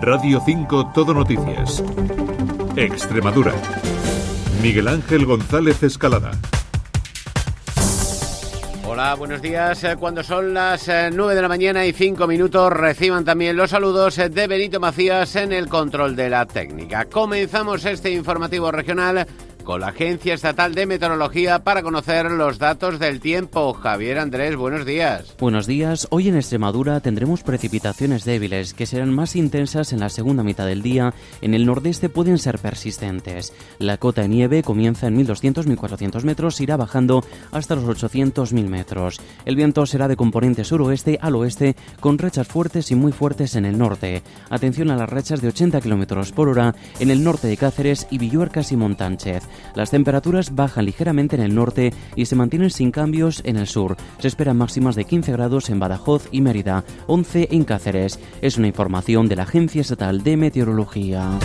Radio 5 Todo Noticias. Extremadura. Miguel Ángel González Escalada. Hola, buenos días. Eh, cuando son las 9 eh, de la mañana y 5 minutos, reciban también los saludos eh, de Benito Macías en el control de la técnica. Comenzamos este informativo regional con la Agencia Estatal de Meteorología para conocer los datos del tiempo. Javier Andrés, buenos días. Buenos días. Hoy en Extremadura tendremos precipitaciones débiles que serán más intensas en la segunda mitad del día. En el nordeste pueden ser persistentes. La cota de nieve comienza en 1200-1400 metros, irá bajando hasta los 800.000 metros. El viento será de componente suroeste al oeste con rachas fuertes y muy fuertes en el norte. Atención a las rachas de 80 km por hora en el norte de Cáceres y Villuercas y Montánchez. Las temperaturas bajan ligeramente en el norte y se mantienen sin cambios en el sur. Se esperan máximas de 15 grados en Badajoz y Mérida, 11 en Cáceres. Es una información de la Agencia Estatal de Meteorología.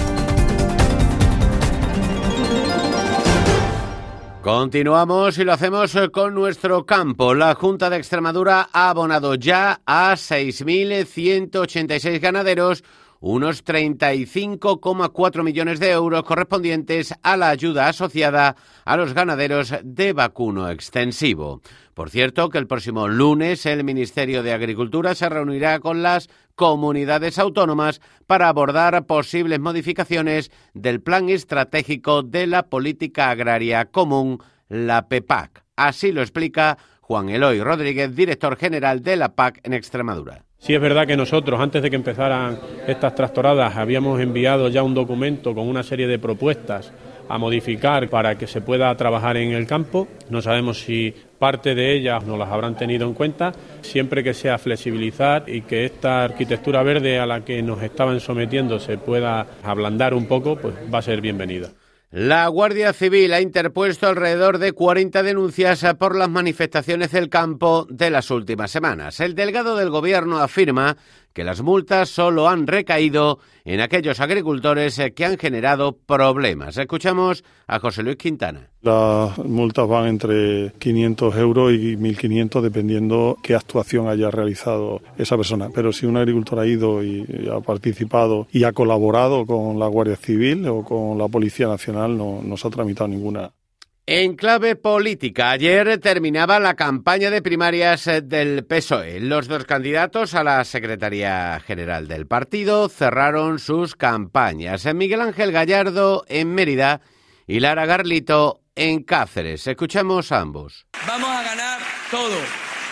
Continuamos y lo hacemos con nuestro campo. La Junta de Extremadura ha abonado ya a 6.186 ganaderos unos 35,4 millones de euros correspondientes a la ayuda asociada a los ganaderos de vacuno extensivo. Por cierto, que el próximo lunes el Ministerio de Agricultura se reunirá con las comunidades autónomas para abordar posibles modificaciones del Plan Estratégico de la Política Agraria Común, la PEPAC. Así lo explica Juan Eloy Rodríguez, director general de la PAC en Extremadura. Sí es verdad que nosotros, antes de que empezaran estas tractoradas, habíamos enviado ya un documento con una serie de propuestas a modificar para que se pueda trabajar en el campo. No sabemos si parte de ellas no las habrán tenido en cuenta. Siempre que sea flexibilizar y que esta arquitectura verde a la que nos estaban sometiendo se pueda ablandar un poco, pues va a ser bienvenida. La Guardia Civil ha interpuesto alrededor de 40 denuncias por las manifestaciones del campo de las últimas semanas. El delegado del Gobierno afirma que las multas solo han recaído en aquellos agricultores eh, que han generado problemas. Escuchamos a José Luis Quintana. Las multas van entre 500 euros y 1.500 dependiendo qué actuación haya realizado esa persona. Pero si un agricultor ha ido y ha participado y ha colaborado con la Guardia Civil o con la Policía Nacional, no, no se ha tramitado ninguna en clave política, ayer terminaba la campaña de primarias eh, del PSOE. Los dos candidatos a la Secretaría General del partido cerraron sus campañas. Miguel Ángel Gallardo en Mérida y Lara Garlito en Cáceres. Escuchemos a ambos. Vamos a ganar todo.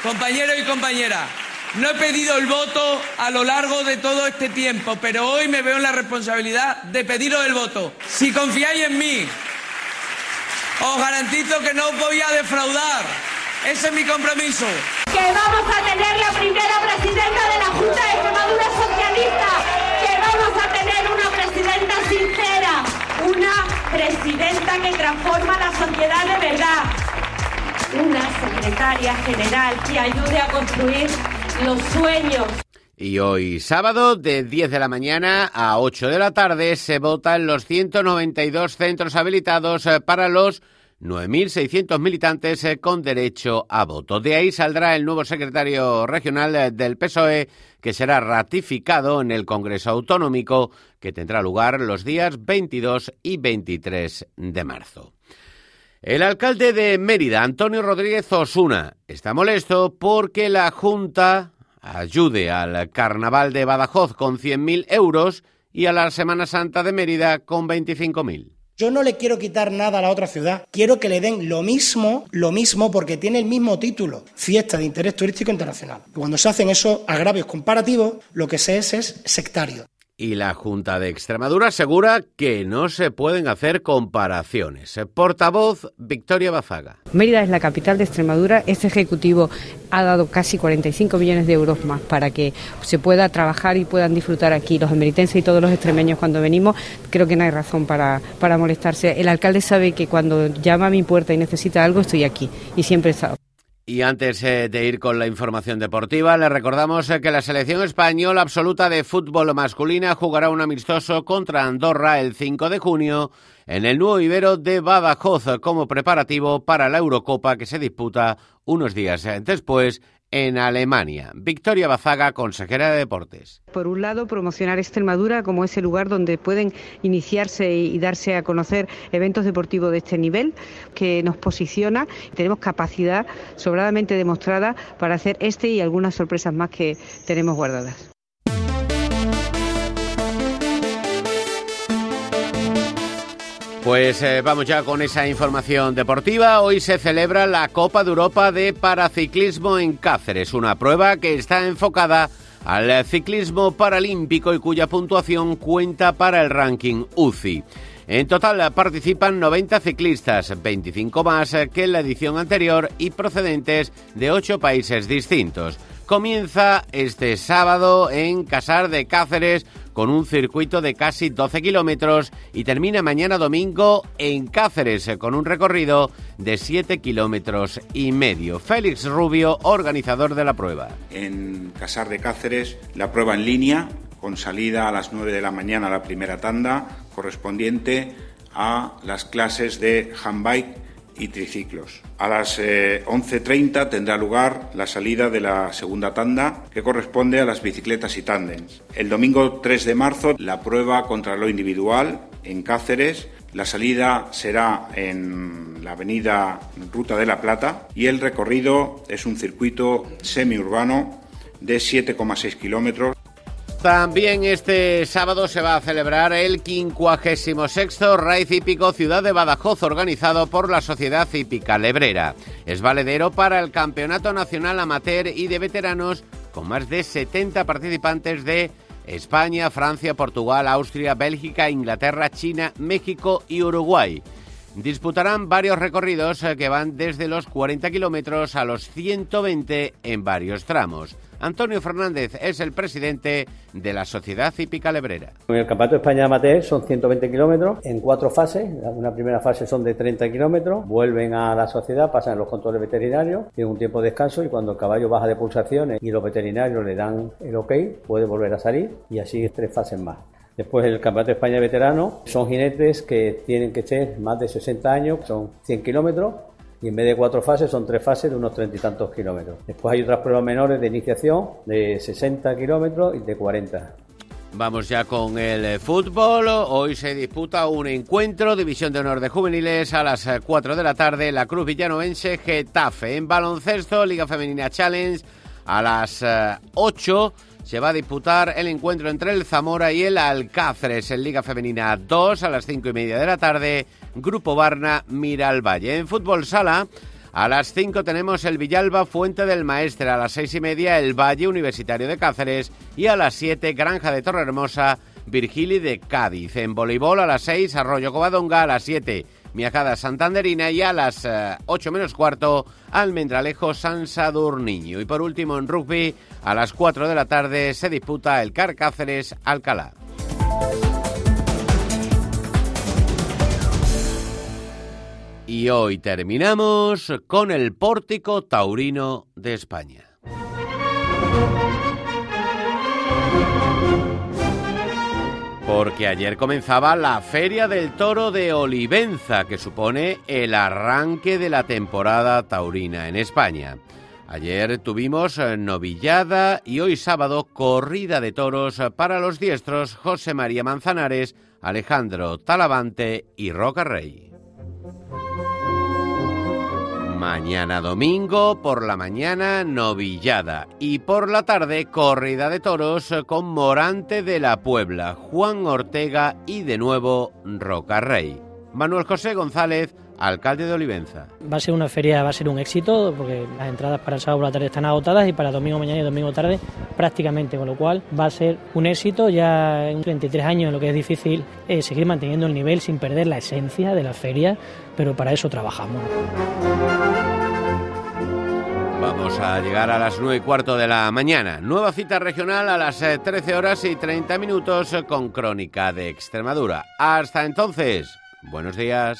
Compañero y compañera, no he pedido el voto a lo largo de todo este tiempo, pero hoy me veo en la responsabilidad de pediros el voto. Si confiáis en mí, os garantizo que no voy a defraudar. Ese es mi compromiso. Que vamos a tener la primera presidenta de la Junta de Extremadura Socialista. Que vamos a tener una presidenta sincera. Una presidenta que transforma la sociedad de verdad. Una secretaria general que ayude a construir los sueños. Y hoy sábado de 10 de la mañana a 8 de la tarde se vota en los 192 centros habilitados eh, para los 9.600 militantes eh, con derecho a voto. De ahí saldrá el nuevo secretario regional eh, del PSOE, que será ratificado en el Congreso Autonómico, que tendrá lugar los días 22 y 23 de marzo. El alcalde de Mérida, Antonio Rodríguez Osuna, está molesto porque la Junta ayude al Carnaval de Badajoz con 100.000 euros y a la Semana Santa de Mérida con 25.000. Yo no le quiero quitar nada a la otra ciudad. Quiero que le den lo mismo, lo mismo, porque tiene el mismo título, fiesta de interés turístico internacional. Cuando se hacen esos agravios comparativos, lo que se es es sectario. Y la Junta de Extremadura asegura que no se pueden hacer comparaciones. Portavoz Victoria Bazaga. Mérida es la capital de Extremadura. Este Ejecutivo ha dado casi 45 millones de euros más para que se pueda trabajar y puedan disfrutar aquí los emeritenses y todos los extremeños cuando venimos. Creo que no hay razón para, para molestarse. El alcalde sabe que cuando llama a mi puerta y necesita algo, estoy aquí y siempre he estado. Y antes eh, de ir con la información deportiva, le recordamos eh, que la selección española absoluta de fútbol masculina jugará un amistoso contra Andorra el 5 de junio en el nuevo Ibero de Badajoz como preparativo para la Eurocopa que se disputa unos días eh, después en Alemania. Victoria Bazaga, consejera de Deportes. Por un lado, promocionar Extremadura como ese lugar donde pueden iniciarse y darse a conocer eventos deportivos de este nivel, que nos posiciona. Tenemos capacidad sobradamente demostrada para hacer este y algunas sorpresas más que tenemos guardadas. Pues eh, vamos ya con esa información deportiva. Hoy se celebra la Copa de Europa de Paraciclismo en Cáceres, una prueba que está enfocada al ciclismo paralímpico y cuya puntuación cuenta para el ranking UCI. En total participan 90 ciclistas, 25 más que en la edición anterior y procedentes de 8 países distintos. Comienza este sábado en Casar de Cáceres con un circuito de casi 12 kilómetros y termina mañana domingo en Cáceres con un recorrido de 7 kilómetros y medio. Félix Rubio, organizador de la prueba. En Casar de Cáceres, la prueba en línea, con salida a las 9 de la mañana la primera tanda, correspondiente a las clases de handbike y triciclos. A las 11.30 eh, tendrá lugar la salida de la segunda tanda que corresponde a las bicicletas y tándems. El domingo 3 de marzo la prueba contra lo individual en Cáceres. La salida será en la avenida Ruta de la Plata y el recorrido es un circuito semiurbano de 7,6 kilómetros. También este sábado se va a celebrar el 56 Raíz Hípico Ciudad de Badajoz, organizado por la Sociedad Hípica Lebrera. Es valedero para el Campeonato Nacional Amateur y de Veteranos, con más de 70 participantes de España, Francia, Portugal, Austria, Bélgica, Inglaterra, China, México y Uruguay. Disputarán varios recorridos eh, que van desde los 40 kilómetros a los 120 en varios tramos. Antonio Fernández es el presidente de la Sociedad Hípica Lebrera. El Campeonato de España son 120 kilómetros en cuatro fases. Una primera fase son de 30 kilómetros, vuelven a la sociedad, pasan los controles veterinarios, tienen un tiempo de descanso y cuando el caballo baja de pulsaciones y los veterinarios le dan el ok, puede volver a salir y así es tres fases más. Después el Campeonato de España Veterano son jinetes que tienen que ser más de 60 años, son 100 kilómetros y en vez de cuatro fases son tres fases de unos treinta y tantos kilómetros. Después hay otras pruebas menores de iniciación de 60 kilómetros y de 40. Vamos ya con el fútbol. Hoy se disputa un encuentro, División de Honor de Juveniles, a las 4 de la tarde, la Cruz Villanovense Getafe. En baloncesto, Liga Femenina Challenge, a las 8 eh, se va a disputar el encuentro entre el Zamora y el Alcáceres en Liga Femenina 2 a las 5 y media de la tarde. Grupo Barna Valle. En fútbol sala, a las 5 tenemos el Villalba Fuente del Maestre, a las 6 y media el Valle Universitario de Cáceres y a las 7 Granja de Torrehermosa, Virgili de Cádiz. En voleibol a las 6 Arroyo Covadonga, a las 7 Miajada Santanderina y a las 8 eh, menos cuarto Almendralejo San Sadurniño. Y por último en rugby a las 4 de la tarde se disputa el Carcáceres Alcalá. Y hoy terminamos con el pórtico taurino de España. Porque ayer comenzaba la Feria del Toro de Olivenza, que supone el arranque de la temporada taurina en España. Ayer tuvimos eh, novillada y hoy sábado corrida de toros para los diestros José María Manzanares, Alejandro Talavante y Roca Rey. Mañana domingo, por la mañana, novillada. Y por la tarde, corrida de toros con Morante de la Puebla, Juan Ortega y de nuevo Roca Rey. Manuel José González, alcalde de Olivenza. Va a ser una feria, va a ser un éxito, porque las entradas para el sábado por la tarde están agotadas y para domingo mañana y domingo tarde prácticamente, con lo cual va a ser un éxito ya en 33 años, lo que es difícil es seguir manteniendo el nivel sin perder la esencia de la feria, pero para eso trabajamos. Vamos a llegar a las 9 y cuarto de la mañana. Nueva cita regional a las 13 eh, horas y 30 minutos con Crónica de Extremadura. Hasta entonces, buenos días.